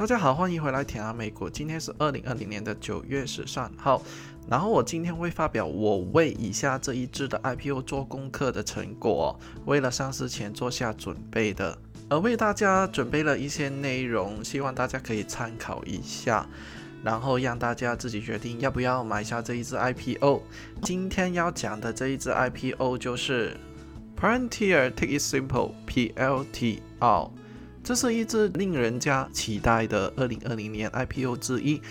大家好，欢迎回来田安美股。今天是二零二零年的九月十三号，然后我今天会发表我为以下这一支的 IPO 做功课的成果，为了上市前做下准备的，而为大家准备了一些内容，希望大家可以参考一下，然后让大家自己决定要不要买下这一支 IPO。今天要讲的这一支 IPO 就是 Palantir Take It Simple PLTR。这是一支令人家期待的二零二零年 IPO 之一，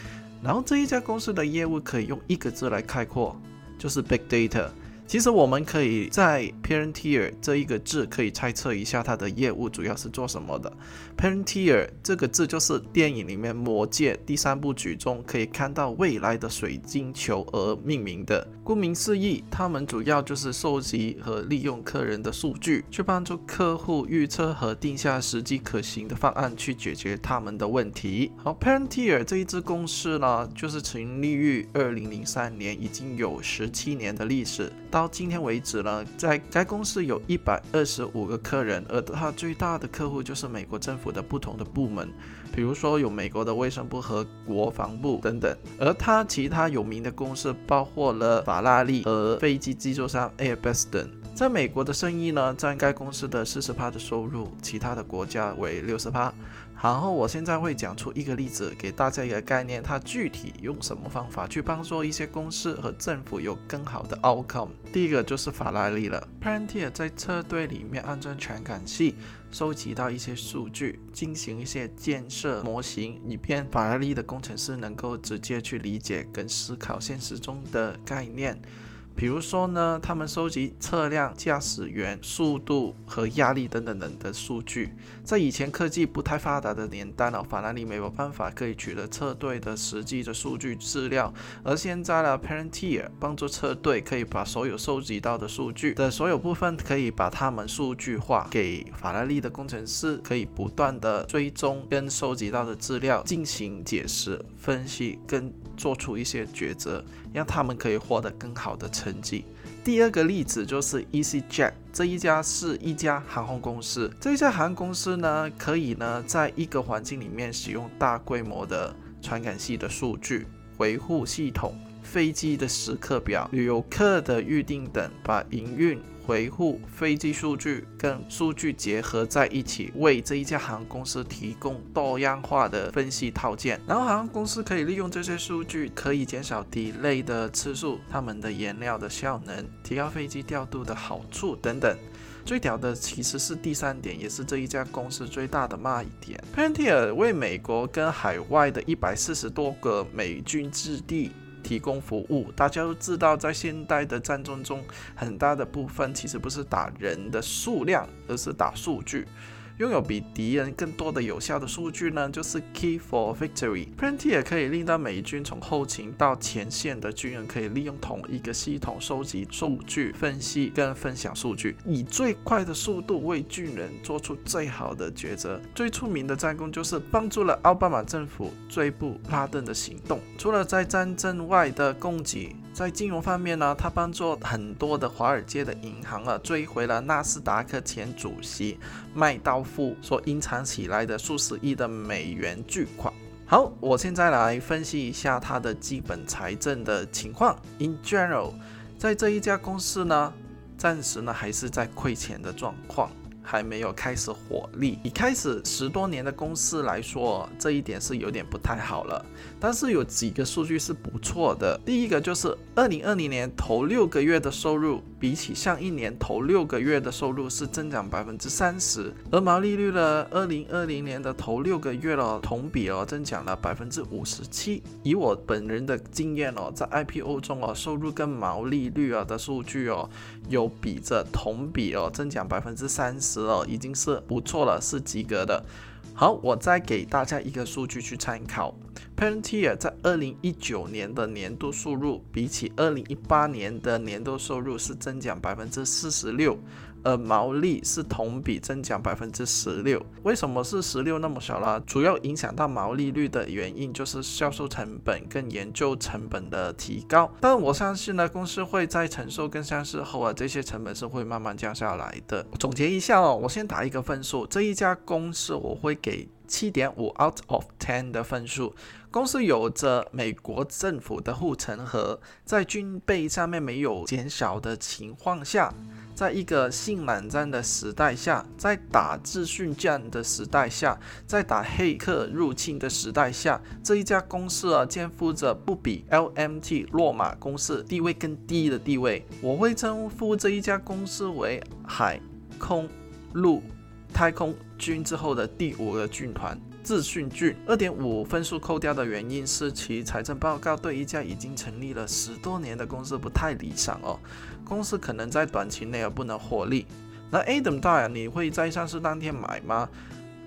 然后这一家公司的业务可以用一个字来概括，就是 Big Data。其实我们可以在 Parenteer 这一个字可以猜测一下它的业务主要是做什么的。Parenteer 这个字就是电影里面《魔戒》第三部曲中可以看到未来的水晶球而命名的。顾名思义，他们主要就是收集和利用客人的数据，去帮助客户预测和定下实际可行的方案，去解决他们的问题。好，Parenteer 这一支公司呢，就是成立于二零零三年，已经有十七年的历史。到今天为止呢，在该公司有一百二十五个客人，而它最大的客户就是美国政府的不同的部门，比如说有美国的卫生部和国防部等等。而它其他有名的公司包括了法拉利和飞机制造商 Airbus 等。在美国的生意呢，占该公司的四十趴的收入，其他的国家为六十趴。然后我现在会讲出一个例子，给大家一个概念，它具体用什么方法去帮助一些公司和政府有更好的 outcome。第一个就是法拉利了，Pantier 在车队里面安装传感器，收集到一些数据，进行一些建设模型，以便法拉利的工程师能够直接去理解跟思考现实中的概念。比如说呢，他们收集车辆驾驶员速度和压力等等等的数据，在以前科技不太发达的年代呢，法拉利没有办法可以取得车队的实际的数据资料，而现在呢，Parenteer 帮助车队可以把所有收集到的数据的所有部分，可以把它们数据化，给法拉利的工程师可以不断的追踪跟收集到的资料进行解释、分析跟做出一些抉择，让他们可以获得更好的成。绩。第二个例子就是 EasyJet，这一家是一家航空公司。这一家航空公司呢，可以呢，在一个环境里面使用大规模的传感器的数据维护系统、飞机的时刻表、旅游客的预订等，把营运。维护飞机数据跟数据结合在一起，为这一家航空公司提供多样化的分析套件。然后航空公司可以利用这些数据，可以减少 delay 的次数、他们的燃料的效能、提高飞机调度的好处等等。最屌的其实是第三点，也是这一家公司最大的卖点。Pantier 为美国跟海外的一百四十多个美军基地。提供服务，大家都知道，在现代的战争中，很大的部分其实不是打人的数量，而是打数据。拥有比敌人更多的有效的数据呢，就是 key for victory。Palantir 可以令到美军从后勤到前线的军人可以利用同一个系统收集数据、分析跟分享数据，以最快的速度为军人做出最好的抉择。最出名的战功就是帮助了奥巴马政府追捕拉登的行动。除了在战争外的供给。在金融方面呢，他帮助很多的华尔街的银行啊追回了纳斯达克前主席麦道夫所隐藏起来的数十亿的美元巨款。好，我现在来分析一下它的基本财政的情况。In general，在这一家公司呢，暂时呢还是在亏钱的状况。还没有开始火力，以开始十多年的公司来说，这一点是有点不太好了。但是有几个数据是不错的。第一个就是二零二零年头六个月的收入，比起上一年头六个月的收入是增长百分之三十，而毛利率呢，二零二零年的头六个月了，同比哦增长了百分之五十七。以我本人的经验哦，在 IPO 中哦，收入跟毛利率啊的数据哦，有比着同比哦增长百分之三十。哦，已经是不错了，是及格的。好，我再给大家一个数据去参考。Palantir 在二零一九年的年度收入，比起二零一八年的年度收入是增长百分之四十六，而毛利是同比增长百分之十六。为什么是十六那么小呢？主要影响到毛利率的原因就是销售成本跟研究成本的提高。但我相信呢，公司会在承受跟上市后啊，这些成本是会慢慢降下来的。总结一下哦，我先打一个分数，这一家公司我会给七点五 out of ten 的分数。公司有着美国政府的护城河，在军备上面没有减少的情况下，在一个性冷战的时代下，在打资讯战的时代下，在打黑客入侵的时代下，这一家公司啊，肩负着不比 LMT 落马公司地位更低的地位。我会称呼这一家公司为海空陆太空军之后的第五个军团。自讯郡二点五分数扣掉的原因是其财政报告对一家已经成立了十多年的公司不太理想哦，公司可能在短期内而不能获利。那 Adam 大啊，你会在上市当天买吗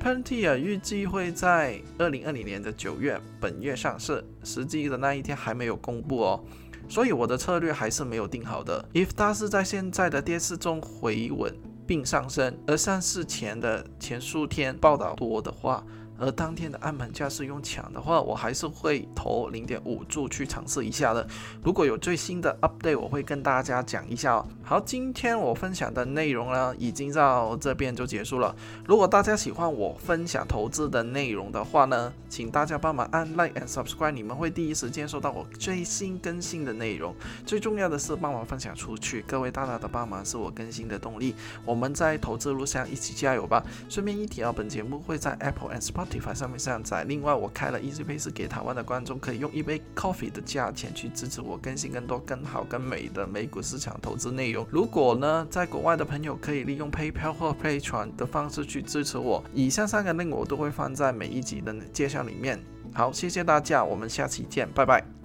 p e n t i a 预计会在二零二零年的九月本月上市，实际的那一天还没有公布哦，所以我的策略还是没有定好的。If 它是在现在的跌势中回稳并上升，而上市前的前数天报道多的话。而当天的暗盘价是用抢的话，我还是会投零点五注去尝试一下的。如果有最新的 update，我会跟大家讲一下哦。好，今天我分享的内容呢，已经到这边就结束了。如果大家喜欢我分享投资的内容的话呢，请大家帮忙按 like and subscribe，你们会第一时间收到我最新更新的内容。最重要的是帮忙分享出去，各位大大的帮忙是我更新的动力。我们在投资路上一起加油吧。顺便一提啊，本节目会在 Apple and Spotify。上面上载。另外，我开了 Easy Pay，是给台湾的观众可以用一杯 coffee 的价钱去支持我更新更多、更好、更美的美股市场投资内容。如果呢，在国外的朋友可以利用 PayPal 或 Patreon 的方式去支持我。以上三个内容我都会放在每一集的介绍里面。好，谢谢大家，我们下期见，拜拜。